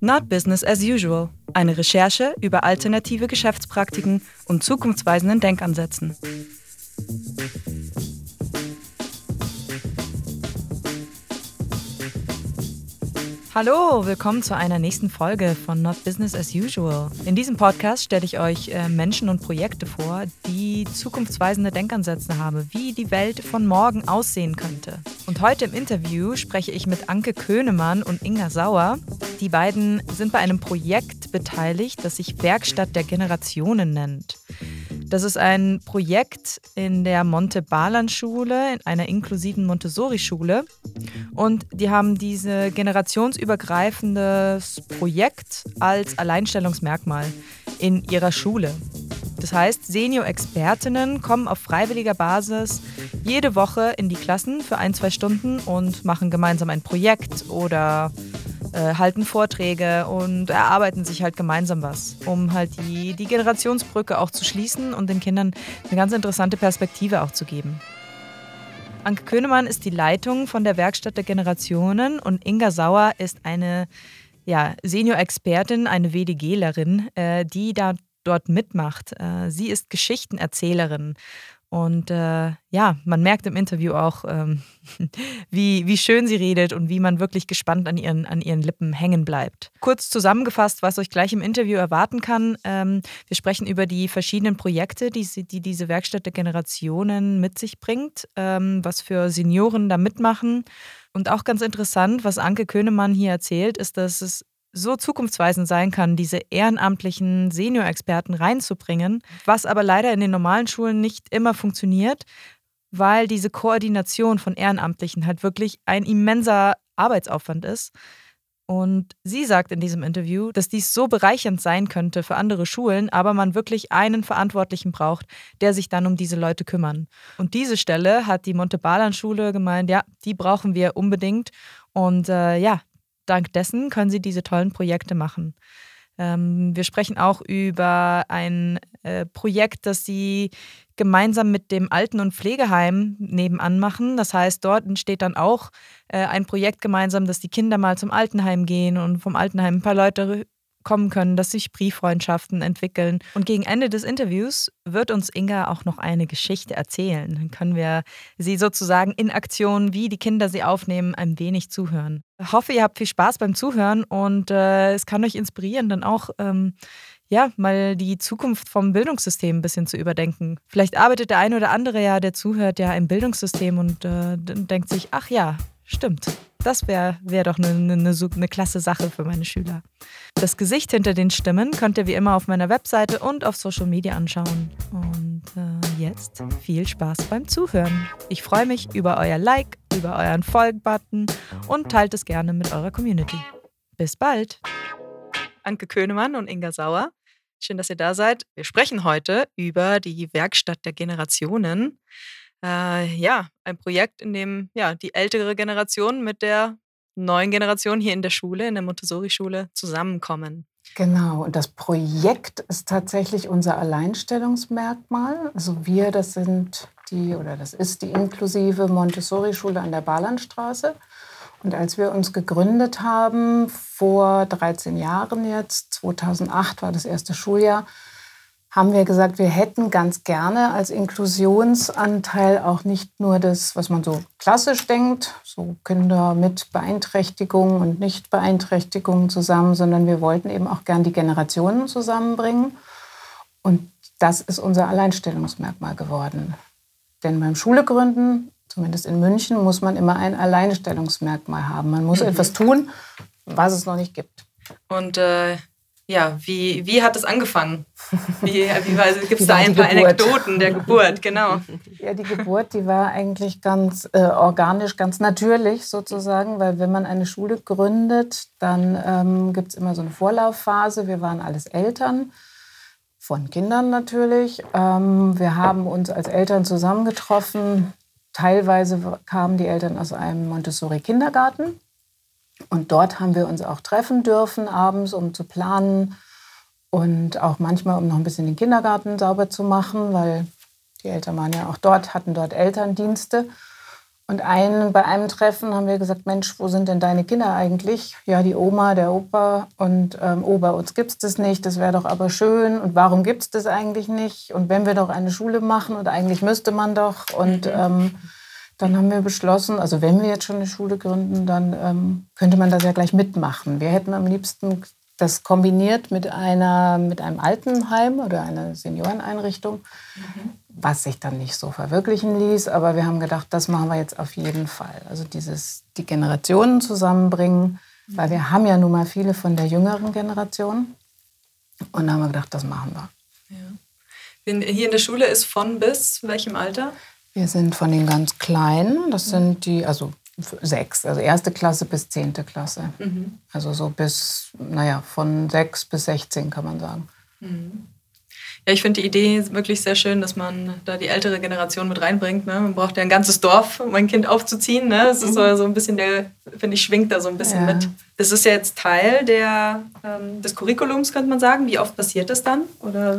Not Business as Usual. Eine Recherche über alternative Geschäftspraktiken und zukunftsweisenden Denkansätzen. Hallo, willkommen zu einer nächsten Folge von Not Business as Usual. In diesem Podcast stelle ich euch äh, Menschen und Projekte vor, die zukunftsweisende Denkansätze haben, wie die Welt von morgen aussehen könnte. Und heute im Interview spreche ich mit Anke Könemann und Inga Sauer. Die beiden sind bei einem Projekt beteiligt, das sich Werkstatt der Generationen nennt. Das ist ein Projekt in der Monte-Balan-Schule, in einer inklusiven Montessori-Schule. Und die haben dieses generationsübergreifendes Projekt als Alleinstellungsmerkmal in ihrer Schule. Das heißt, Senior-Expertinnen kommen auf freiwilliger Basis jede Woche in die Klassen für ein, zwei Stunden und machen gemeinsam ein Projekt oder äh, halten Vorträge und erarbeiten sich halt gemeinsam was, um halt die, die Generationsbrücke auch zu schließen und den Kindern eine ganz interessante Perspektive auch zu geben. Anke Könemann ist die Leitung von der Werkstatt der Generationen und Inga Sauer ist eine ja, Senior-Expertin, eine WDGlerin, äh, die da dort mitmacht. Äh, sie ist Geschichtenerzählerin und äh, ja, man merkt im Interview auch, ähm, wie, wie schön sie redet und wie man wirklich gespannt an ihren, an ihren Lippen hängen bleibt. Kurz zusammengefasst, was euch gleich im Interview erwarten kann. Ähm, wir sprechen über die verschiedenen Projekte, die, die diese Werkstatt der Generationen mit sich bringt, ähm, was für Senioren da mitmachen. Und auch ganz interessant, was Anke Könemann hier erzählt, ist, dass es so zukunftsweisend sein kann, diese ehrenamtlichen Senior-Experten reinzubringen, was aber leider in den normalen Schulen nicht immer funktioniert, weil diese Koordination von Ehrenamtlichen halt wirklich ein immenser Arbeitsaufwand ist. Und sie sagt in diesem Interview, dass dies so bereichernd sein könnte für andere Schulen, aber man wirklich einen Verantwortlichen braucht, der sich dann um diese Leute kümmern. Und diese Stelle hat die Montebalan-Schule gemeint, ja, die brauchen wir unbedingt. Und äh, ja, dank dessen können sie diese tollen Projekte machen. Ähm, wir sprechen auch über ein äh, Projekt, das sie gemeinsam mit dem Alten- und Pflegeheim nebenan machen. Das heißt, dort entsteht dann auch äh, ein Projekt gemeinsam, dass die Kinder mal zum Altenheim gehen und vom Altenheim ein paar Leute kommen können, dass sich Brieffreundschaften entwickeln. Und gegen Ende des Interviews wird uns Inga auch noch eine Geschichte erzählen. Dann können wir sie sozusagen in Aktion, wie die Kinder sie aufnehmen, ein wenig zuhören. Ich hoffe, ihr habt viel Spaß beim Zuhören und äh, es kann euch inspirieren, dann auch ähm, ja, mal die Zukunft vom Bildungssystem ein bisschen zu überdenken. Vielleicht arbeitet der eine oder andere ja, der zuhört, ja im Bildungssystem und äh, denkt sich, ach ja, stimmt. Das wäre wär doch eine, eine, eine klasse Sache für meine Schüler. Das Gesicht hinter den Stimmen könnt ihr wie immer auf meiner Webseite und auf Social Media anschauen. Und äh, jetzt viel Spaß beim Zuhören. Ich freue mich über euer Like, über euren Folg-Button und teilt es gerne mit eurer Community. Bis bald! Anke Könemann und Inga Sauer. Schön, dass ihr da seid. Wir sprechen heute über die Werkstatt der Generationen äh, ja, ein Projekt, in dem ja, die ältere Generation mit der neuen Generation hier in der Schule, in der Montessori-Schule, zusammenkommen. Genau, und das Projekt ist tatsächlich unser Alleinstellungsmerkmal. Also wir, das sind die, oder das ist die inklusive Montessori-Schule an der Bahnlandstraße. Und als wir uns gegründet haben, vor 13 Jahren jetzt, 2008 war das erste Schuljahr, haben wir gesagt, wir hätten ganz gerne als Inklusionsanteil auch nicht nur das, was man so klassisch denkt, so Kinder mit Beeinträchtigungen und Nichtbeeinträchtigungen zusammen, sondern wir wollten eben auch gern die Generationen zusammenbringen. Und das ist unser Alleinstellungsmerkmal geworden. Denn beim Schulegründen, zumindest in München, muss man immer ein Alleinstellungsmerkmal haben. Man muss mhm. etwas tun, was es noch nicht gibt. Und äh, ja, wie, wie hat es angefangen? Wie, wie gibt es da ein paar Anekdoten der Geburt? Genau. Ja, die Geburt, die war eigentlich ganz äh, organisch, ganz natürlich sozusagen, weil wenn man eine Schule gründet, dann ähm, gibt es immer so eine Vorlaufphase. Wir waren alles Eltern, von Kindern natürlich. Ähm, wir haben uns als Eltern zusammengetroffen. Teilweise kamen die Eltern aus einem Montessori-Kindergarten. Und dort haben wir uns auch treffen dürfen abends, um zu planen und auch manchmal, um noch ein bisschen den Kindergarten sauber zu machen, weil die Eltern waren ja auch dort, hatten dort Elterndienste. Und ein, bei einem Treffen haben wir gesagt, Mensch, wo sind denn deine Kinder eigentlich? Ja, die Oma, der Opa und ähm, oh, bei uns gibt es das nicht, das wäre doch aber schön. Und warum gibt es das eigentlich nicht? Und wenn wir doch eine Schule machen und eigentlich müsste man doch. Und mhm. ähm, dann haben wir beschlossen, also wenn wir jetzt schon eine Schule gründen, dann ähm, könnte man das ja gleich mitmachen. Wir hätten am liebsten das kombiniert mit, einer, mit einem Altenheim oder einer Senioreneinrichtung, mhm. was sich dann nicht so verwirklichen ließ. Aber wir haben gedacht, das machen wir jetzt auf jeden Fall. Also dieses, die Generationen zusammenbringen, mhm. weil wir haben ja nun mal viele von der jüngeren Generation. Und da haben wir gedacht, das machen wir. Ja. Hier in der Schule ist von bis welchem Alter? Wir sind von den ganz Kleinen, das sind die, also sechs, also erste Klasse bis zehnte Klasse. Mhm. Also so bis, naja, von sechs bis 16 kann man sagen. Mhm. Ja, ich finde die Idee wirklich sehr schön, dass man da die ältere Generation mit reinbringt. Ne? Man braucht ja ein ganzes Dorf, um ein Kind aufzuziehen. Ne? Das ist so, so ein bisschen der, finde ich, schwingt da so ein bisschen ja. mit. Das ist ja jetzt Teil der, ähm, des Curriculums, könnte man sagen. Wie oft passiert das dann? Oder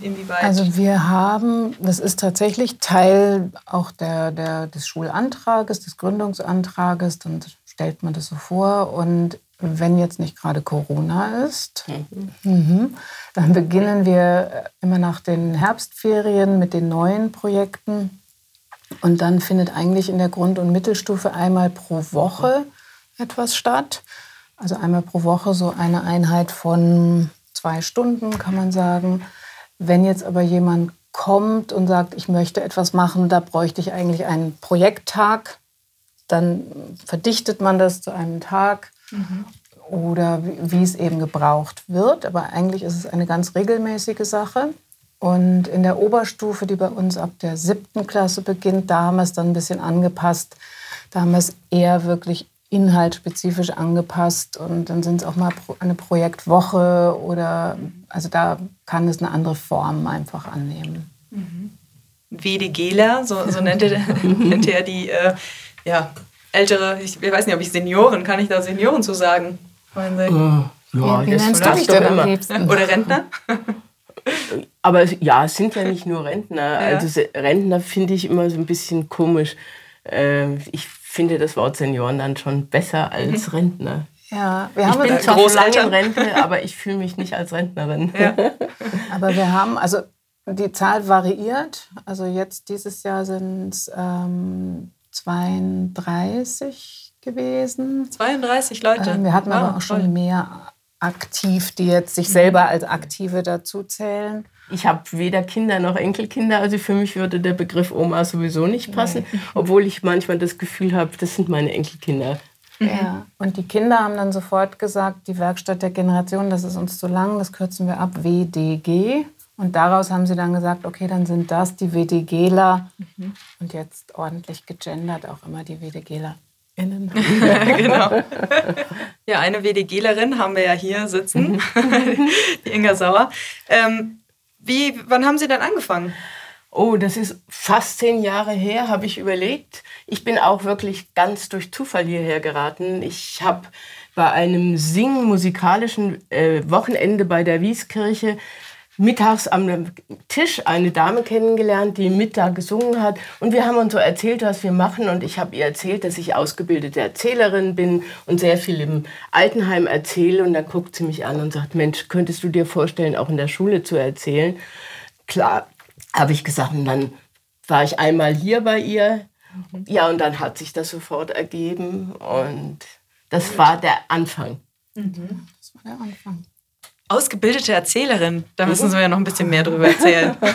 Inwieweit? Also wir haben, das ist tatsächlich Teil auch der, der, des Schulantrages, des Gründungsantrages, dann stellt man das so vor. Und wenn jetzt nicht gerade Corona ist, mhm. Mhm, dann beginnen wir immer nach den Herbstferien mit den neuen Projekten. Und dann findet eigentlich in der Grund- und Mittelstufe einmal pro Woche etwas statt. Also einmal pro Woche so eine Einheit von zwei Stunden, kann man sagen. Wenn jetzt aber jemand kommt und sagt, ich möchte etwas machen, da bräuchte ich eigentlich einen Projekttag, dann verdichtet man das zu einem Tag mhm. oder wie, wie es eben gebraucht wird. Aber eigentlich ist es eine ganz regelmäßige Sache. Und in der Oberstufe, die bei uns ab der siebten Klasse beginnt, da haben wir es dann ein bisschen angepasst. Da haben wir es eher wirklich inhaltsspezifisch angepasst und dann sind es auch mal eine Projektwoche oder also da kann es eine andere Form einfach annehmen. Mhm. WDGler, so, so nennt, er, nennt er die äh, ja, ältere, ich, ich, weiß nicht, ob ich Senioren, kann ich da Senioren zu sagen? Uh, ja, wie, wie nennst du dich denn am liebsten? Oder Rentner? Aber ja, es sind ja nicht nur Rentner. Ja. Also Rentner finde ich immer so ein bisschen komisch. Äh, ich finde das Wort Senioren dann schon besser als mhm. Rentner. Ja, wir haben ich bin zwar schon lange in Rente, aber ich fühle mich nicht als Rentnerin. Ja. aber wir haben, also die Zahl variiert. Also jetzt dieses Jahr sind es ähm, 32 gewesen. 32 Leute. Ähm, wir hatten wow, aber auch schon mehr aktiv, die jetzt sich selber als Aktive dazu zählen. Ich habe weder Kinder noch Enkelkinder, also für mich würde der Begriff Oma sowieso nicht passen, Nein. obwohl ich manchmal das Gefühl habe, das sind meine Enkelkinder. Ja, und die Kinder haben dann sofort gesagt, die Werkstatt der Generation, das ist uns zu lang, das kürzen wir ab, WDG. Und daraus haben sie dann gesagt, okay, dann sind das die WDGler. Mhm. Und jetzt ordentlich gegendert auch immer die WDGler. Innen. genau. Ja, eine WDGlerin haben wir ja hier sitzen, mhm. die Inga Sauer. Ähm, wie, wann haben Sie denn angefangen? Oh, das ist fast zehn Jahre her, habe ich überlegt. Ich bin auch wirklich ganz durch Zufall hierher geraten. Ich habe bei einem Singen-musikalischen äh, Wochenende bei der Wieskirche mittags am Tisch eine Dame kennengelernt, die Mittag gesungen hat. Und wir haben uns so erzählt, was wir machen. Und ich habe ihr erzählt, dass ich ausgebildete Erzählerin bin und sehr viel im Altenheim erzähle. Und dann guckt sie mich an und sagt, Mensch, könntest du dir vorstellen, auch in der Schule zu erzählen? Klar, habe ich gesagt. Und dann war ich einmal hier bei ihr. Ja, und dann hat sich das sofort ergeben. Und das war der Anfang. Mhm. Das war der Anfang. Ausgebildete Erzählerin, da müssen Sie mir ja noch ein bisschen mehr drüber erzählen.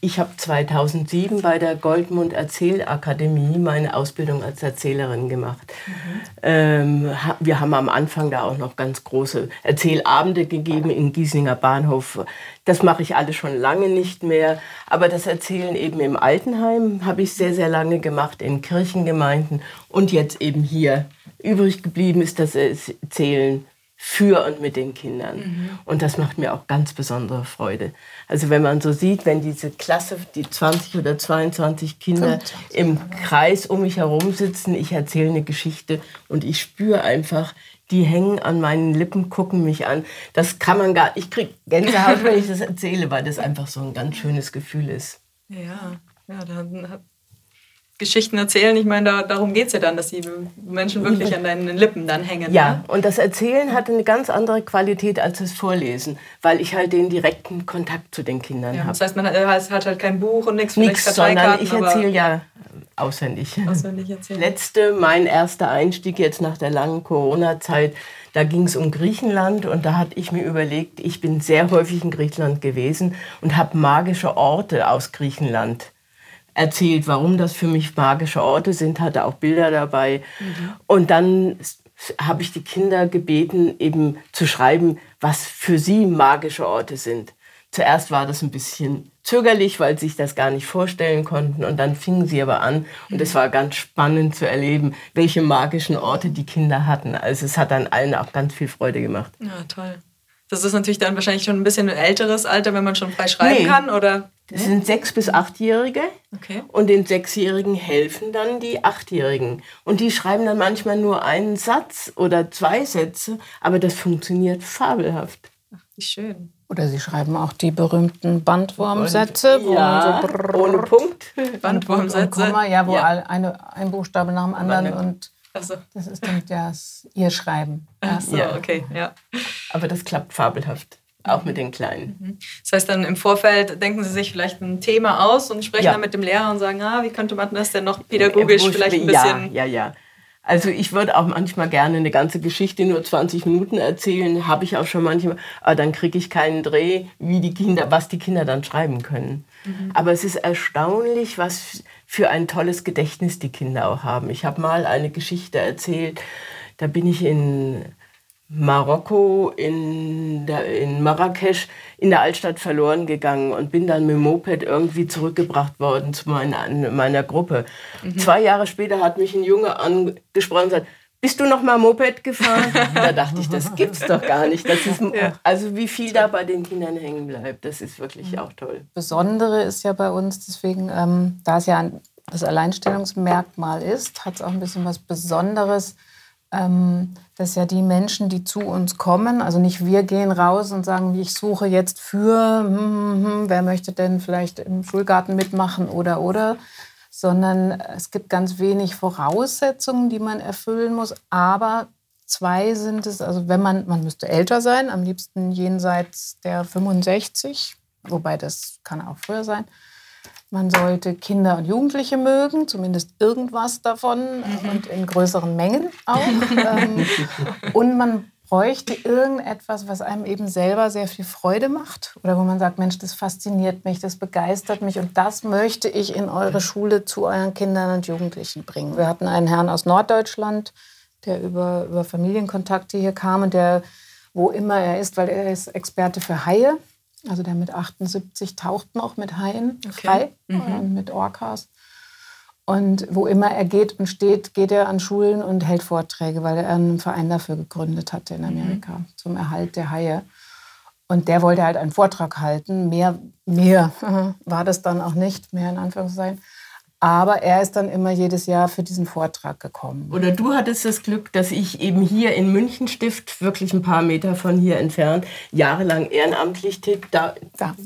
Ich habe 2007 bei der Goldmund Erzählakademie meine Ausbildung als Erzählerin gemacht. Mhm. Ähm, wir haben am Anfang da auch noch ganz große Erzählabende gegeben in Giesinger Bahnhof. Das mache ich alles schon lange nicht mehr. Aber das Erzählen eben im Altenheim habe ich sehr, sehr lange gemacht, in Kirchengemeinden und jetzt eben hier. Übrig geblieben ist das Erzählen für und mit den Kindern. Mhm. Und das macht mir auch ganz besondere Freude. Also wenn man so sieht, wenn diese Klasse, die 20 oder 22 Kinder 25. im Kreis um mich herum sitzen, ich erzähle eine Geschichte und ich spüre einfach, die hängen an meinen Lippen, gucken mich an. Das kann man gar, ich kriege Gänsehaut, wenn ich das erzähle, weil das einfach so ein ganz schönes Gefühl ist. Ja, ja, dann Geschichten erzählen, ich meine, da, darum geht es ja dann, dass die Menschen wirklich an deinen Lippen dann hängen. Ja, ne? und das Erzählen hat eine ganz andere Qualität als das Vorlesen, weil ich halt den direkten Kontakt zu den Kindern ja, habe. Das heißt, man hat, hat, halt kein Buch und nichts, nichts sondern ich erzähle ja auswendig. Auswendig erzählen. Letzte, mein erster Einstieg jetzt nach der langen Corona-Zeit, da ging es um Griechenland und da hatte ich mir überlegt, ich bin sehr häufig in Griechenland gewesen und habe magische Orte aus Griechenland erzählt, warum das für mich magische Orte sind, hatte auch Bilder dabei. Mhm. Und dann habe ich die Kinder gebeten, eben zu schreiben, was für sie magische Orte sind. Zuerst war das ein bisschen zögerlich, weil sie sich das gar nicht vorstellen konnten. Und dann fingen sie aber an. Und es war ganz spannend zu erleben, welche magischen Orte die Kinder hatten. Also es hat dann allen auch ganz viel Freude gemacht. Ja, toll. Das ist natürlich dann wahrscheinlich schon ein bisschen ein älteres Alter, wenn man schon frei schreiben nee. kann, oder? Das sind sechs bis achtjährige. Okay. Und den Sechsjährigen helfen dann die Achtjährigen. Und die schreiben dann manchmal nur einen Satz oder zwei Sätze, aber das funktioniert fabelhaft. Ach, wie schön. Oder sie schreiben auch die berühmten Bandwurmsätze. Ja, so ohne Punkt. Bandwurmsätze. Komma, ja, wo ja. Eine, ein Buchstabe nach dem anderen und so. das ist dann das ihr Schreiben. Ach so, ja. okay, ja. Aber das klappt fabelhaft. Auch mit den Kleinen. Mhm. Das heißt dann im Vorfeld denken Sie sich vielleicht ein Thema aus und sprechen ja. dann mit dem Lehrer und sagen, ah, wie könnte man das denn noch pädagogisch äh, vielleicht ein bisschen... Ja, ja, ja. Also ich würde auch manchmal gerne eine ganze Geschichte nur 20 Minuten erzählen, habe ich auch schon manchmal, aber dann kriege ich keinen Dreh, wie die Kinder, was die Kinder dann schreiben können. Mhm. Aber es ist erstaunlich, was für ein tolles Gedächtnis die Kinder auch haben. Ich habe mal eine Geschichte erzählt, da bin ich in Marokko, in, der, in Marrakesch, in der Altstadt verloren gegangen und bin dann mit dem Moped irgendwie zurückgebracht worden zu meiner, meiner Gruppe. Mhm. Zwei Jahre später hat mich ein Junge angesprochen und gesagt, bist du noch mal Moped gefahren? da dachte ich, das gibt's doch gar nicht. Das ist, ja. Also wie viel da bei den Kindern hängen bleibt, das ist wirklich mhm. auch toll. Besondere ist ja bei uns, deswegen, ähm, da es ja das Alleinstellungsmerkmal ist, hat es auch ein bisschen was Besonderes, ähm, dass ja die Menschen, die zu uns kommen, also nicht wir gehen raus und sagen, ich suche jetzt für, hm, hm, hm, wer möchte denn vielleicht im Schulgarten mitmachen oder oder, sondern es gibt ganz wenig Voraussetzungen, die man erfüllen muss, aber zwei sind es, also wenn man, man müsste älter sein, am liebsten jenseits der 65, wobei das kann auch früher sein, man sollte Kinder und Jugendliche mögen, zumindest irgendwas davon mhm. und in größeren Mengen auch. Ähm, und man bräuchte irgendetwas, was einem eben selber sehr viel Freude macht oder wo man sagt, Mensch, das fasziniert mich, das begeistert mich und das möchte ich in eure Schule zu euren Kindern und Jugendlichen bringen. Wir hatten einen Herrn aus Norddeutschland, der über, über Familienkontakte hier kam und der, wo immer er ist, weil er ist Experte für Haie, also der mit 78 taucht noch mit Haien okay. frei, mhm. Mit Orcas. Und wo immer er geht und steht, geht er an Schulen und hält Vorträge, weil er einen Verein dafür gegründet hatte in Amerika mhm. zum Erhalt der Haie. Und der wollte halt einen Vortrag halten. Mehr, mehr war das dann auch nicht, mehr in Anführungszeichen. Aber er ist dann immer jedes Jahr für diesen Vortrag gekommen. Oder du hattest das Glück, dass ich eben hier in Münchenstift, wirklich ein paar Meter von hier entfernt, jahrelang ehrenamtlich da, da.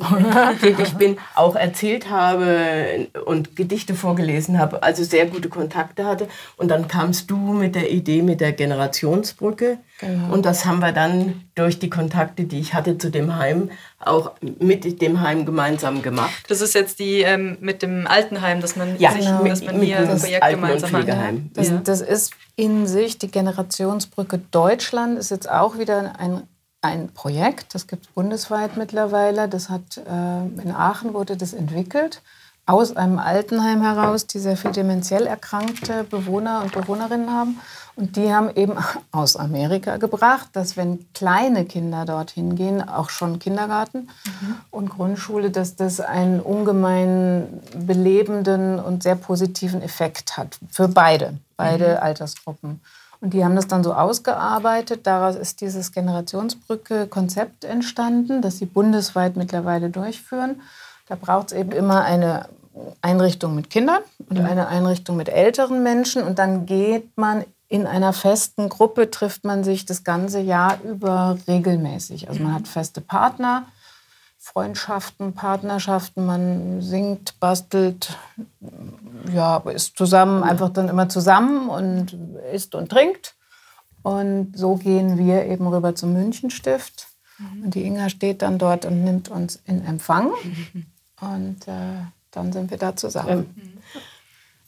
tätig bin, auch erzählt habe und Gedichte vorgelesen habe, also sehr gute Kontakte hatte. Und dann kamst du mit der Idee mit der Generationsbrücke. Genau. Und das haben wir dann durch die Kontakte, die ich hatte zu dem Heim, auch mit dem Heim gemeinsam gemacht. Das ist jetzt die ähm, mit dem Altenheim, dass man, ja, sich, genau. dass man hier ein Projekt gemeinsam macht. Das, ja. das ist in sich die Generationsbrücke Deutschland, ist jetzt auch wieder ein, ein Projekt, das gibt es bundesweit mittlerweile. Das hat, äh, in Aachen wurde das entwickelt aus einem Altenheim heraus, die sehr viel dementiell erkrankte Bewohner und Bewohnerinnen haben. Und die haben eben aus Amerika gebracht, dass wenn kleine Kinder dorthin gehen, auch schon Kindergarten mhm. und Grundschule, dass das einen ungemein belebenden und sehr positiven Effekt hat für beide, beide mhm. Altersgruppen. Und die haben das dann so ausgearbeitet. Daraus ist dieses Generationsbrücke-Konzept entstanden, das sie bundesweit mittlerweile durchführen. Da braucht es eben immer eine Einrichtung mit Kindern und mhm. eine Einrichtung mit älteren Menschen. Und dann geht man in einer festen Gruppe trifft man sich das ganze Jahr über regelmäßig. Also man hat feste Partner, Freundschaften, Partnerschaften, man singt, bastelt, ja, ist zusammen, einfach dann immer zusammen und isst und trinkt. Und so gehen wir eben rüber zum Münchenstift. Mhm. Und die Inga steht dann dort und nimmt uns in Empfang. Mhm. Und äh, dann sind wir da zusammen.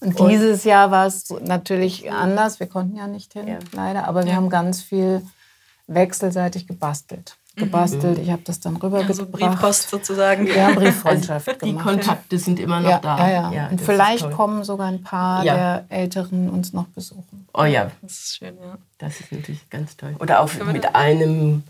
Mhm. Und dieses Jahr war es natürlich anders. Wir konnten ja nicht hin, ja. leider. Aber wir ja. haben ganz viel wechselseitig gebastelt. Gebastelt. Mhm. Ich habe das dann rübergebracht. Also Briefpost sozusagen. Ja, Brieffreundschaft also gemacht. Die Kontakte sind immer noch ja, da. Ja. ja Und vielleicht kommen sogar ein paar der Älteren uns noch besuchen. Oh ja. Das ist schön, ja. Das ist natürlich ganz toll. Oder auch mit einem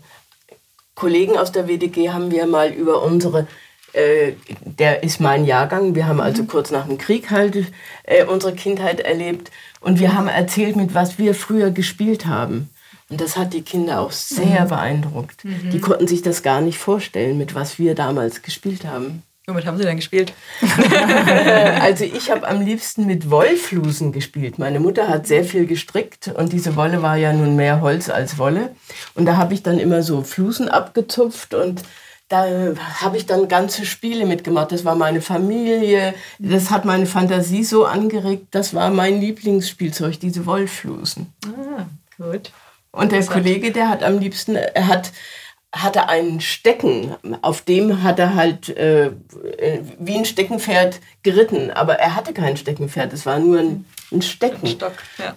Kollegen aus der WDG haben wir mal über unsere äh, der ist mein Jahrgang. Wir haben also mhm. kurz nach dem Krieg halt äh, unsere Kindheit erlebt. Und wir haben erzählt, mit was wir früher gespielt haben. Und das hat die Kinder auch sehr mhm. beeindruckt. Mhm. Die konnten sich das gar nicht vorstellen, mit was wir damals gespielt haben. Womit haben Sie denn gespielt? also ich habe am liebsten mit Wollflusen gespielt. Meine Mutter hat sehr viel gestrickt und diese Wolle war ja nun mehr Holz als Wolle. Und da habe ich dann immer so Flusen abgezupft und da habe ich dann ganze Spiele mitgemacht. Das war meine Familie, das hat meine Fantasie so angeregt. Das war mein Lieblingsspielzeug, diese Wollflusen. Ah, gut. Und der Kollege, der hat am liebsten, er hat hatte einen Stecken, auf dem hat er halt äh, wie ein Steckenpferd geritten, aber er hatte kein Steckenpferd, es war nur ein, ein Stecken. Stock, ja.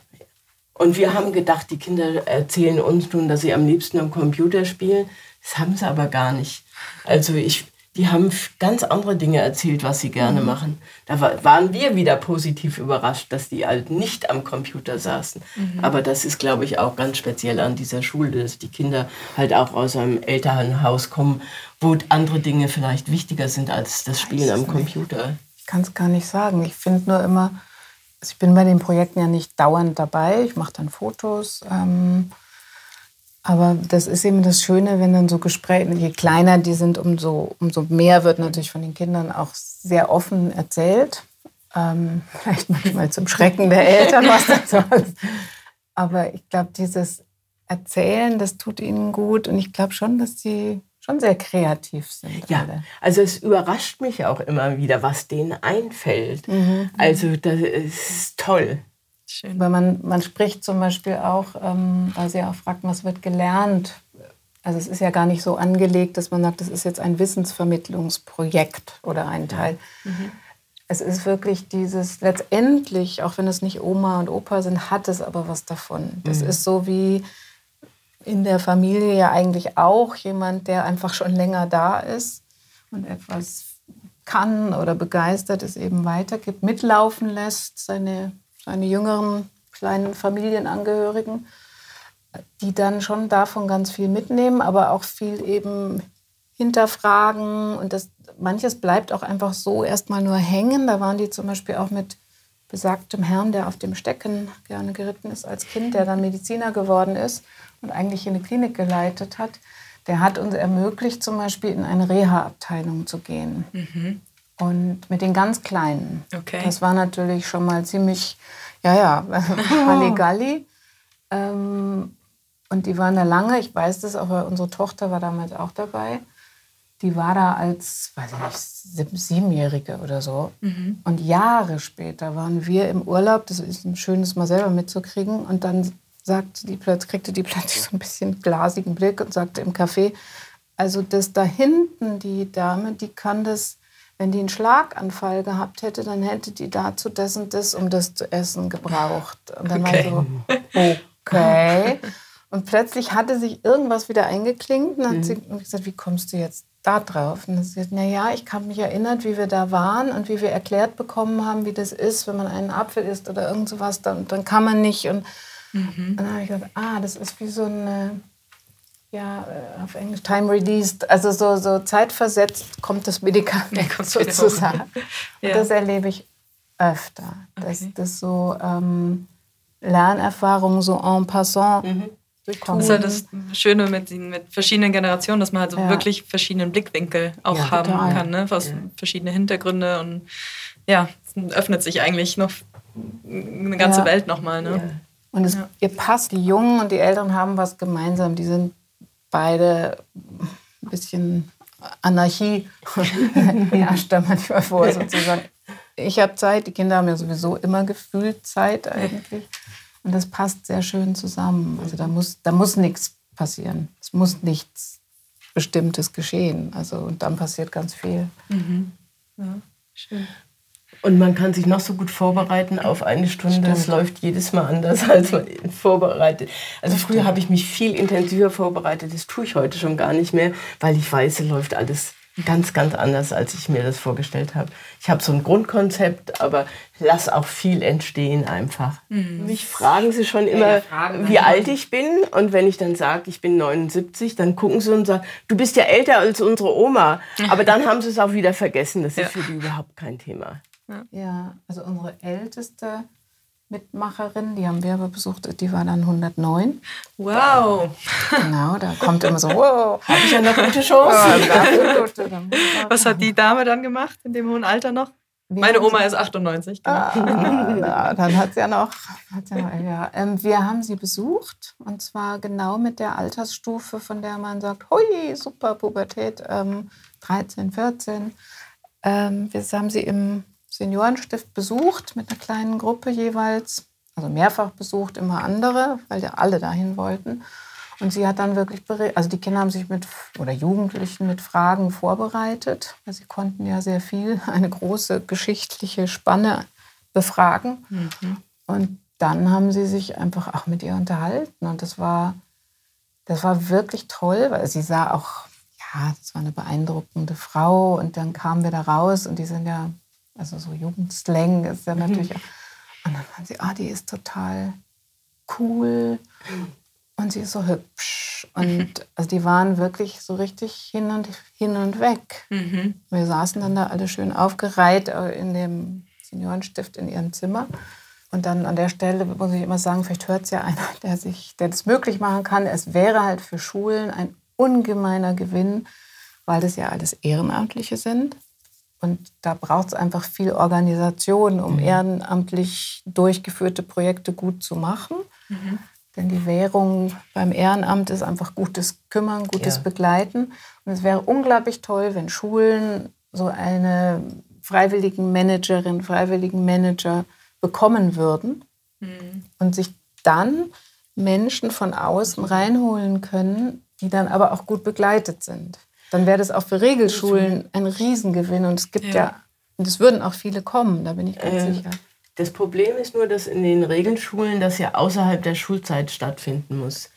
Und wir haben gedacht, die Kinder erzählen uns nun, dass sie am liebsten am Computer spielen. Das haben sie aber gar nicht. Also ich, die haben ganz andere Dinge erzählt, was sie gerne mhm. machen. Da war, waren wir wieder positiv überrascht, dass die halt nicht am Computer saßen. Mhm. Aber das ist, glaube ich, auch ganz speziell an dieser Schule, dass die Kinder halt auch aus einem Elternhaus kommen, wo andere Dinge vielleicht wichtiger sind als das Spielen am Computer. Ich kann es gar nicht sagen. Ich finde nur immer, also ich bin bei den Projekten ja nicht dauernd dabei. Ich mache dann Fotos. Ähm, aber das ist eben das Schöne, wenn dann so Gespräche, je kleiner die sind, umso, umso mehr wird natürlich von den Kindern auch sehr offen erzählt. Ähm, vielleicht manchmal zum Schrecken der Eltern, was das soll. Aber ich glaube, dieses Erzählen, das tut ihnen gut. Und ich glaube schon, dass sie schon sehr kreativ sind. Ja, alle. also es überrascht mich auch immer wieder, was denen einfällt. Mhm. Also das ist toll. Schön. Weil man, man spricht zum Beispiel auch, ähm, weil Sie auch fragten, was wird gelernt. Also es ist ja gar nicht so angelegt, dass man sagt, das ist jetzt ein Wissensvermittlungsprojekt oder ein Teil. Mhm. Es ist wirklich dieses, letztendlich, auch wenn es nicht Oma und Opa sind, hat es aber was davon. Das mhm. ist so wie in der Familie ja eigentlich auch jemand, der einfach schon länger da ist und etwas kann oder begeistert es eben weitergibt, mitlaufen lässt, seine seine jüngeren kleinen Familienangehörigen, die dann schon davon ganz viel mitnehmen, aber auch viel eben hinterfragen. Und das, manches bleibt auch einfach so erstmal nur hängen. Da waren die zum Beispiel auch mit besagtem Herrn, der auf dem Stecken gerne geritten ist als Kind, der dann Mediziner geworden ist und eigentlich eine Klinik geleitet hat. Der hat uns ermöglicht, zum Beispiel in eine Reha-Abteilung zu gehen. Mhm. Und mit den ganz Kleinen. Okay. Das war natürlich schon mal ziemlich, ja, ja, Halligalli. ähm, und die waren da lange, ich weiß das, aber unsere Tochter war damals auch dabei. Die war da als, weiß ich nicht, Siebenjährige oder so. Mhm. Und Jahre später waren wir im Urlaub, das ist ein schönes mal selber mitzukriegen. Und dann sagte die plötzlich, kriegte die plötzlich so ein bisschen glasigen Blick und sagte im Café, also das da hinten, die Dame, die kann das wenn die einen Schlaganfall gehabt hätte, dann hätte die dazu das und das, um das zu essen, gebraucht. Und dann okay. war so, okay. Und plötzlich hatte sich irgendwas wieder eingeklinkt und hat mhm. sie gesagt, wie kommst du jetzt da drauf? Und sie sagt, naja, ich habe mich erinnert, wie wir da waren und wie wir erklärt bekommen haben, wie das ist, wenn man einen Apfel isst oder irgend sowas, dann, dann kann man nicht. Und, mhm. und dann habe ich gedacht, ah, das ist wie so eine ja, äh, auf Englisch time released, also so, so zeitversetzt kommt das Medikament kommt sozusagen. ja. Das erlebe ich öfter, dass okay. das so ähm, Lernerfahrungen so en passant mhm. Das ist halt das Schöne mit, mit verschiedenen Generationen, dass man halt so ja. wirklich verschiedene Blickwinkel auch ja, haben total. kann, ne? Aus verschiedene Hintergründe und ja, es öffnet sich eigentlich noch eine ganze Welt nochmal. Ne? Und es, ihr passt, die Jungen und die Älteren haben was gemeinsam. Die sind beide ein bisschen Anarchie herrscht da manchmal vor, sozusagen. Ich habe Zeit, die Kinder haben ja sowieso immer gefühlt Zeit eigentlich. Und das passt sehr schön zusammen. Also da muss, da muss nichts passieren. Es muss nichts Bestimmtes geschehen. Also und dann passiert ganz viel. Mhm. Ja, schön. Und man kann sich noch so gut vorbereiten auf eine Stunde. Es läuft jedes Mal anders, als man vorbereitet. Also früher habe ich mich viel intensiver vorbereitet. Das tue ich heute schon gar nicht mehr, weil ich weiß, es läuft alles ganz, ganz anders, als ich mir das vorgestellt habe. Ich habe so ein Grundkonzept, aber lass auch viel entstehen einfach. Mhm. Mich fragen sie schon immer, ja, wie alt ich bin. Und wenn ich dann sage, ich bin 79, dann gucken sie und sagen, du bist ja älter als unsere Oma. Aber dann haben sie es auch wieder vergessen. Das ist ja. für die überhaupt kein Thema. Ja, also unsere älteste Mitmacherin, die haben wir aber besucht, die war dann 109. Wow! Genau, da kommt immer so, wow, habe ich ja eine gute Chance. Was hat die Dame dann gemacht in dem hohen Alter noch? Wir Meine Oma ist 98. Genau. Ah, dann hat sie ja noch. Hat sie noch ja. Ähm, wir haben sie besucht und zwar genau mit der Altersstufe, von der man sagt: Hui, super Pubertät, ähm, 13, 14. Ähm, wir haben sie im Seniorenstift besucht mit einer kleinen Gruppe jeweils, also mehrfach besucht, immer andere, weil ja alle dahin wollten. Und sie hat dann wirklich, also die Kinder haben sich mit, oder Jugendlichen mit Fragen vorbereitet, weil sie konnten ja sehr viel, eine große geschichtliche Spanne befragen. Mhm. Und dann haben sie sich einfach auch mit ihr unterhalten. Und das war, das war wirklich toll, weil sie sah auch, ja, das war eine beeindruckende Frau. Und dann kamen wir da raus und die sind ja also so Jugendslang ist ja natürlich. Mhm. Und dann waren sie, ah, die ist total cool und sie ist so hübsch. Und also die waren wirklich so richtig hin und, hin und weg. Mhm. Wir saßen dann da alle schön aufgereiht äh, in dem Seniorenstift in ihrem Zimmer. Und dann an der Stelle muss ich immer sagen, vielleicht hört es ja einer, der, sich, der das möglich machen kann. Es wäre halt für Schulen ein ungemeiner Gewinn, weil das ja alles Ehrenamtliche sind. Und da braucht es einfach viel Organisation, um mhm. ehrenamtlich durchgeführte Projekte gut zu machen. Mhm. Denn die Währung beim Ehrenamt ist einfach gutes Kümmern, gutes ja. Begleiten. Und es wäre unglaublich toll, wenn Schulen so eine freiwilligen Managerin, freiwilligen Manager bekommen würden mhm. und sich dann Menschen von außen reinholen können, die dann aber auch gut begleitet sind dann wäre das auch für Regelschulen ein Riesengewinn. Und es gibt ja, ja und es würden auch viele kommen, da bin ich ganz äh, sicher. Das Problem ist nur, dass in den Regelschulen das ja außerhalb der Schulzeit stattfinden muss.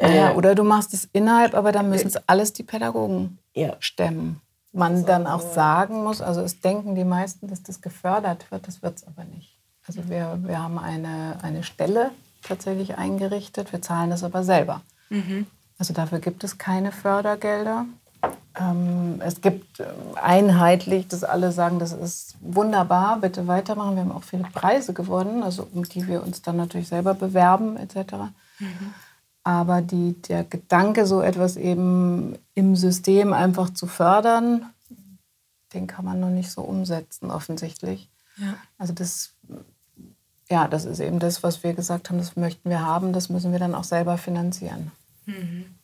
Ja, äh, oder du machst es innerhalb, aber dann müssen es alles die Pädagogen ja. stemmen. Man so, dann auch sagen muss, also es denken die meisten, dass das gefördert wird, das wird es aber nicht. Also wir, wir haben eine, eine Stelle tatsächlich eingerichtet, wir zahlen das aber selber. Mhm. Also dafür gibt es keine Fördergelder. Ähm, es gibt ähm, einheitlich, dass alle sagen, das ist wunderbar, bitte weitermachen. Wir haben auch viele Preise gewonnen, also um die wir uns dann natürlich selber bewerben etc. Mhm. Aber die, der Gedanke, so etwas eben im System einfach zu fördern, den kann man noch nicht so umsetzen, offensichtlich. Ja. Also das, ja, das ist eben das, was wir gesagt haben, das möchten wir haben, das müssen wir dann auch selber finanzieren. Mhm.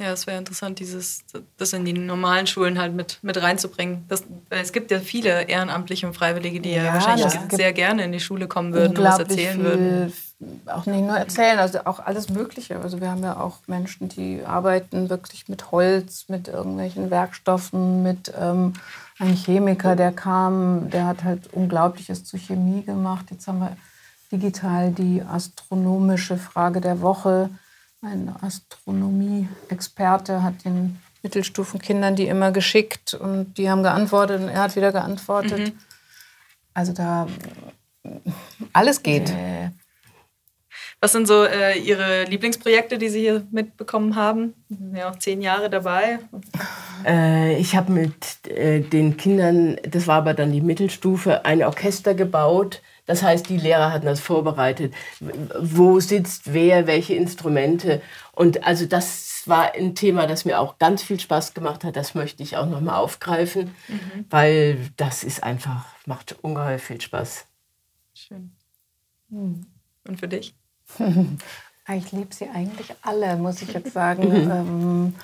Ja, es wäre interessant, dieses, das in die normalen Schulen halt mit, mit reinzubringen. Das, es gibt ja viele Ehrenamtliche und Freiwillige, die ja, ja wahrscheinlich sehr gerne in die Schule kommen würden und was erzählen viel, würden. Auch nicht nur erzählen, also auch alles Mögliche. Also wir haben ja auch Menschen, die arbeiten wirklich mit Holz, mit irgendwelchen Werkstoffen, mit ähm, einem Chemiker, der kam, der hat halt Unglaubliches zu Chemie gemacht. Jetzt haben wir digital die astronomische Frage der Woche ein Astronomie-Experte hat den Mittelstufenkindern die immer geschickt und die haben geantwortet und er hat wieder geantwortet. Mhm. Also da alles geht. Äh. Was sind so äh, Ihre Lieblingsprojekte, die Sie hier mitbekommen haben? Sie sind ja auch zehn Jahre dabei. Äh, ich habe mit äh, den Kindern, das war aber dann die Mittelstufe, ein Orchester gebaut das heißt, die Lehrer hatten das vorbereitet. Wo sitzt wer, welche Instrumente? Und also das war ein Thema, das mir auch ganz viel Spaß gemacht hat. Das möchte ich auch nochmal aufgreifen, mhm. weil das ist einfach, macht ungeheuer viel Spaß. Schön. Hm. Und für dich? ich liebe sie eigentlich alle, muss ich jetzt sagen. Mhm. Ähm,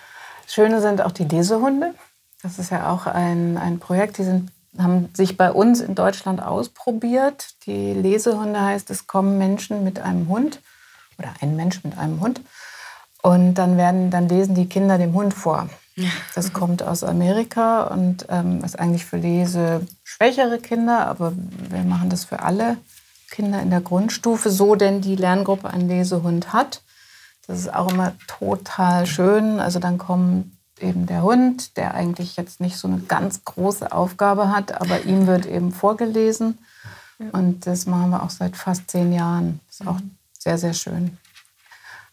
Schöne sind auch die Lesehunde. Das ist ja auch ein, ein Projekt, die sind, haben sich bei uns in Deutschland ausprobiert. Die Lesehunde heißt, es kommen Menschen mit einem Hund oder ein Mensch mit einem Hund. Und dann, werden, dann lesen die Kinder dem Hund vor. Das kommt aus Amerika und ähm, ist eigentlich für leseschwächere Kinder, aber wir machen das für alle Kinder in der Grundstufe so, denn die Lerngruppe einen Lesehund hat. Das ist auch immer total schön. Also dann kommt eben der Hund, der eigentlich jetzt nicht so eine ganz große Aufgabe hat, aber ihm wird eben vorgelesen. Und das machen wir auch seit fast zehn Jahren. Ist auch sehr, sehr schön.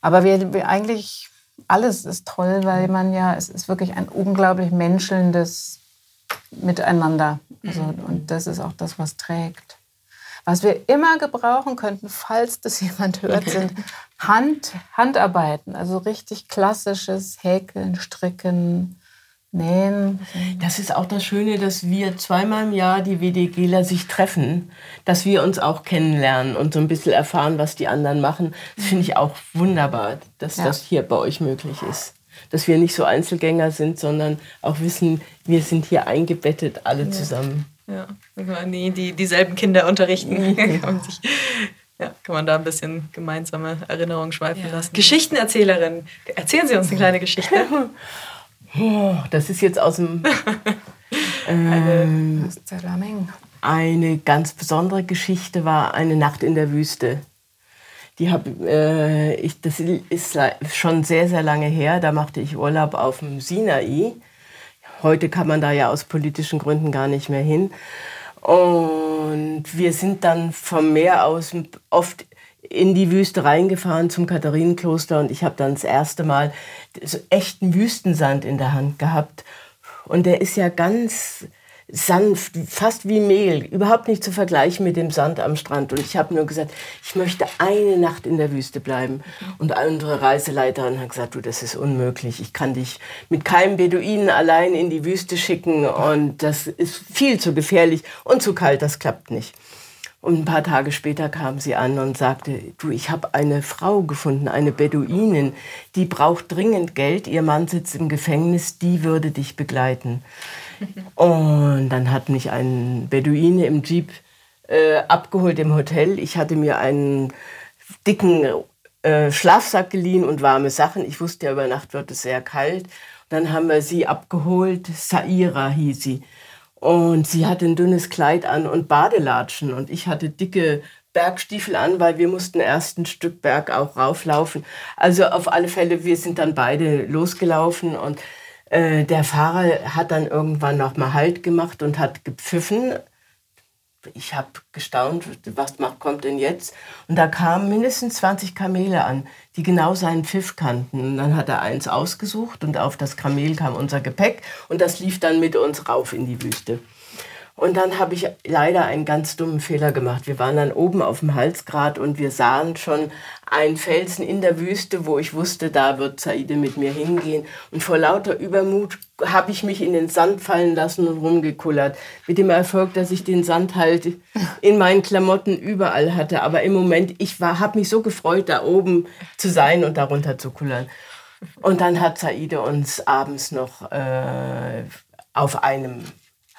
Aber wir, wir eigentlich alles ist toll, weil man ja, es ist wirklich ein unglaublich menschelndes Miteinander. Also, mhm. Und das ist auch das, was trägt. Was wir immer gebrauchen könnten, falls das jemand hört, sind Hand, Handarbeiten. Also richtig klassisches Häkeln, Stricken, Nähen. Das ist auch das Schöne, dass wir zweimal im Jahr die WDGler sich treffen, dass wir uns auch kennenlernen und so ein bisschen erfahren, was die anderen machen. Das finde ich auch wunderbar, dass ja. das hier bei euch möglich ist. Dass wir nicht so Einzelgänger sind, sondern auch wissen, wir sind hier eingebettet, alle ja. zusammen. Ja, wenn man die, die, dieselben Kinder unterrichten, kann man, sich, ja, kann man da ein bisschen gemeinsame Erinnerungen schweifen ja. lassen. Geschichtenerzählerin, erzählen Sie uns eine kleine Geschichte. Das ist jetzt aus dem. Ähm, eine ganz besondere Geschichte war eine Nacht in der Wüste. Die hab, äh, ich, das ist schon sehr, sehr lange her. Da machte ich Urlaub auf dem Sinai. Heute kann man da ja aus politischen Gründen gar nicht mehr hin. Und wir sind dann vom Meer aus oft in die Wüste reingefahren zum Katharinenkloster und ich habe dann das erste Mal so echten Wüstensand in der Hand gehabt. Und der ist ja ganz sanft, fast wie Mehl, überhaupt nicht zu vergleichen mit dem Sand am Strand. Und ich habe nur gesagt, ich möchte eine Nacht in der Wüste bleiben. Und unsere Reiseleiterin hat gesagt, du, das ist unmöglich. Ich kann dich mit keinem Beduinen allein in die Wüste schicken und das ist viel zu gefährlich und zu kalt, das klappt nicht. Und ein paar Tage später kam sie an und sagte, du, ich habe eine Frau gefunden, eine Beduinin, die braucht dringend Geld, ihr Mann sitzt im Gefängnis, die würde dich begleiten. Und dann hat mich ein Beduine im Jeep äh, abgeholt im Hotel. Ich hatte mir einen dicken äh, Schlafsack geliehen und warme Sachen. Ich wusste ja, über Nacht wird es sehr kalt. Dann haben wir sie abgeholt. Saira hieß sie. Und sie hatte ein dünnes Kleid an und Badelatschen. Und ich hatte dicke Bergstiefel an, weil wir mussten erst ein Stück Berg auch rauflaufen. Also auf alle Fälle, wir sind dann beide losgelaufen und äh, der Fahrer hat dann irgendwann noch mal Halt gemacht und hat gepfiffen. Ich habe gestaunt, was kommt denn jetzt? Und da kamen mindestens 20 Kamele an, die genau seinen Pfiff kannten. Und dann hat er eins ausgesucht und auf das Kamel kam unser Gepäck und das lief dann mit uns rauf in die Wüste. Und dann habe ich leider einen ganz dummen Fehler gemacht. Wir waren dann oben auf dem Halsgrat und wir sahen schon einen Felsen in der Wüste, wo ich wusste, da wird Saide mit mir hingehen. Und vor lauter Übermut habe ich mich in den Sand fallen lassen und rumgekullert. Mit dem Erfolg, dass ich den Sand halt in meinen Klamotten überall hatte. Aber im Moment, ich habe mich so gefreut, da oben zu sein und darunter zu kullern. Und dann hat Saide uns abends noch äh, auf einem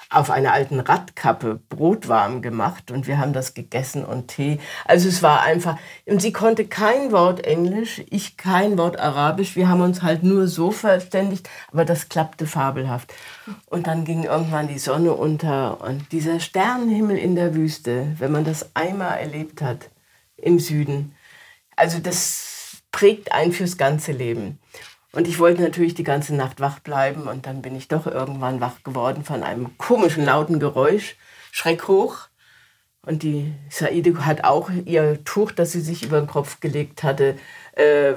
auf einer alten Radkappe Brot warm gemacht und wir haben das gegessen und Tee. Also es war einfach, und sie konnte kein Wort Englisch, ich kein Wort Arabisch. Wir haben uns halt nur so verständigt, aber das klappte fabelhaft. Und dann ging irgendwann die Sonne unter und dieser Sternenhimmel in der Wüste, wenn man das einmal erlebt hat im Süden, also das prägt einen fürs ganze Leben. Und ich wollte natürlich die ganze Nacht wach bleiben und dann bin ich doch irgendwann wach geworden von einem komischen lauten Geräusch, Schreck hoch. Und die Saide hat auch ihr Tuch, das sie sich über den Kopf gelegt hatte, äh,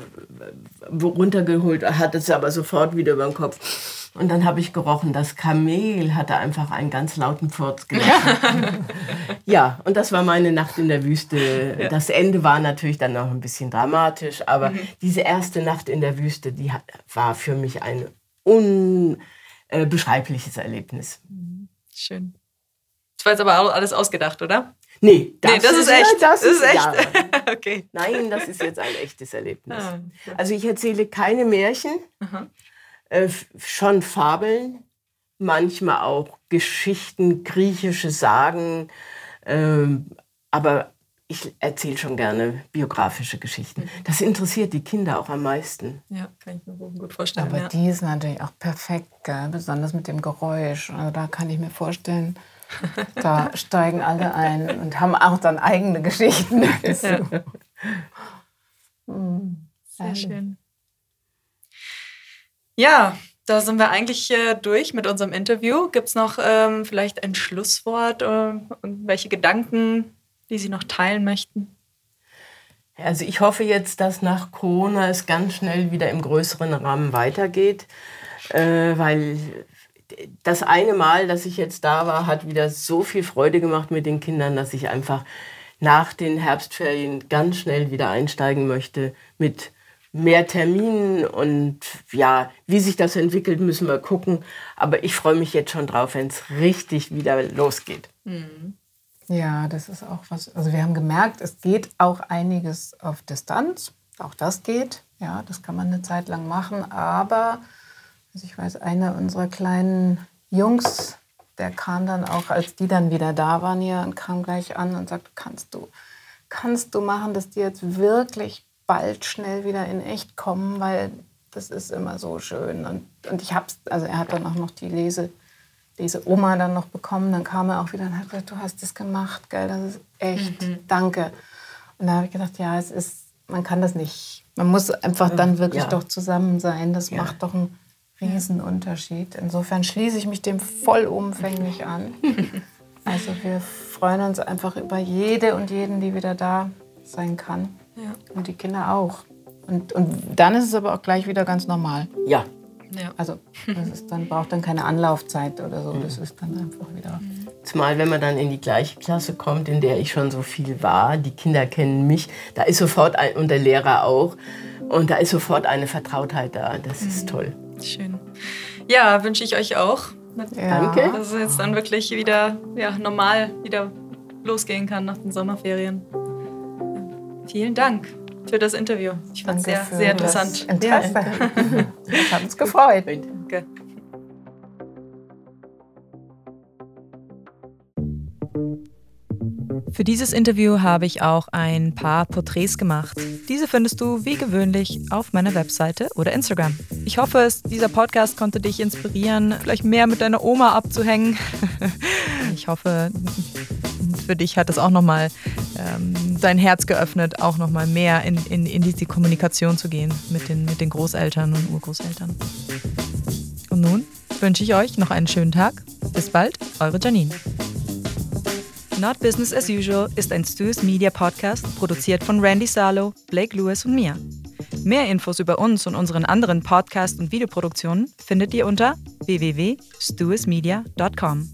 runtergeholt, hat es aber sofort wieder über den Kopf. Und dann habe ich gerochen, das Kamel hatte einfach einen ganz lauten Furz gelassen. ja, und das war meine Nacht in der Wüste. Ja. Das Ende war natürlich dann noch ein bisschen dramatisch, aber mhm. diese erste Nacht in der Wüste, die war für mich ein unbeschreibliches Erlebnis. Schön. Das war jetzt aber alles ausgedacht, oder? Nee, das, nee, das ist, ist, echt. Das, das ist, echt. Ja. okay. Nein, das ist jetzt ein echtes Erlebnis. Ah, also ich erzähle keine Märchen. Äh, schon Fabeln, manchmal auch Geschichten, griechische Sagen, ähm, aber ich erzähle schon gerne biografische Geschichten. Mhm. Das interessiert die Kinder auch am meisten. Ja, kann ich mir gut vorstellen. Aber ja. die ist natürlich auch perfekt, gell? besonders mit dem Geräusch. Also da kann ich mir vorstellen, da steigen alle ein und haben auch dann eigene Geschichten. Ja. Hm, Sehr schön. Ja, da sind wir eigentlich äh, durch mit unserem Interview. Gibt es noch ähm, vielleicht ein Schlusswort, äh, irgendwelche Gedanken, die Sie noch teilen möchten? Also ich hoffe jetzt, dass nach Corona es ganz schnell wieder im größeren Rahmen weitergeht, äh, weil das eine Mal, dass ich jetzt da war, hat wieder so viel Freude gemacht mit den Kindern, dass ich einfach nach den Herbstferien ganz schnell wieder einsteigen möchte mit mehr Terminen und ja, wie sich das entwickelt, müssen wir gucken. Aber ich freue mich jetzt schon drauf, wenn es richtig wieder losgeht. Mhm. Ja, das ist auch was. Also wir haben gemerkt, es geht auch einiges auf Distanz. Auch das geht. Ja, das kann man eine Zeit lang machen. Aber also ich weiß, einer unserer kleinen Jungs, der kam dann auch, als die dann wieder da waren hier und kam gleich an und sagte, kannst du, kannst du machen, dass die jetzt wirklich bald schnell wieder in echt kommen, weil das ist immer so schön. Und, und ich hab's, also er hat dann auch noch die Lese, diese Oma dann noch bekommen. Dann kam er auch wieder und hat gesagt, du hast das gemacht, geil, das ist echt, mhm. danke. Und da habe ich gedacht, ja, es ist, man kann das nicht. Man muss einfach dann wirklich ja. doch zusammen sein. Das ja. macht doch einen Riesenunterschied. Insofern schließe ich mich dem vollumfänglich an. Also wir freuen uns einfach über jede und jeden, die wieder da sein kann. Ja. Und die Kinder auch. Und, und dann ist es aber auch gleich wieder ganz normal. Ja, ja. Also das ist dann, braucht dann keine Anlaufzeit oder so. Das ist dann einfach wieder. Zumal, wenn man dann in die gleiche Klasse kommt, in der ich schon so viel war, die Kinder kennen mich, da ist sofort ein, und der Lehrer auch. Und da ist sofort eine Vertrautheit da. Das ist mhm. toll. Schön. Ja, wünsche ich euch auch. Ja. Danke. Dass es jetzt dann wirklich wieder ja, normal wieder losgehen kann nach den Sommerferien. Vielen Dank für das Interview. Ich fand es sehr, sehr interessant. Interesse. Das hat uns gefreut. Danke. Für dieses Interview habe ich auch ein paar Porträts gemacht. Diese findest du wie gewöhnlich auf meiner Webseite oder Instagram. Ich hoffe, dieser Podcast konnte dich inspirieren, vielleicht mehr mit deiner Oma abzuhängen. Ich hoffe, für dich hat es auch nochmal ähm, dein Herz geöffnet, auch nochmal mehr in, in, in diese Kommunikation zu gehen mit den, mit den Großeltern und Urgroßeltern. Und nun wünsche ich euch noch einen schönen Tag. Bis bald, eure Janine. Not Business as Usual ist ein Stu's Media Podcast, produziert von Randy Salo, Blake Lewis und mir. Mehr Infos über uns und unseren anderen Podcast- und Videoproduktionen findet ihr unter www.stuismedia.com.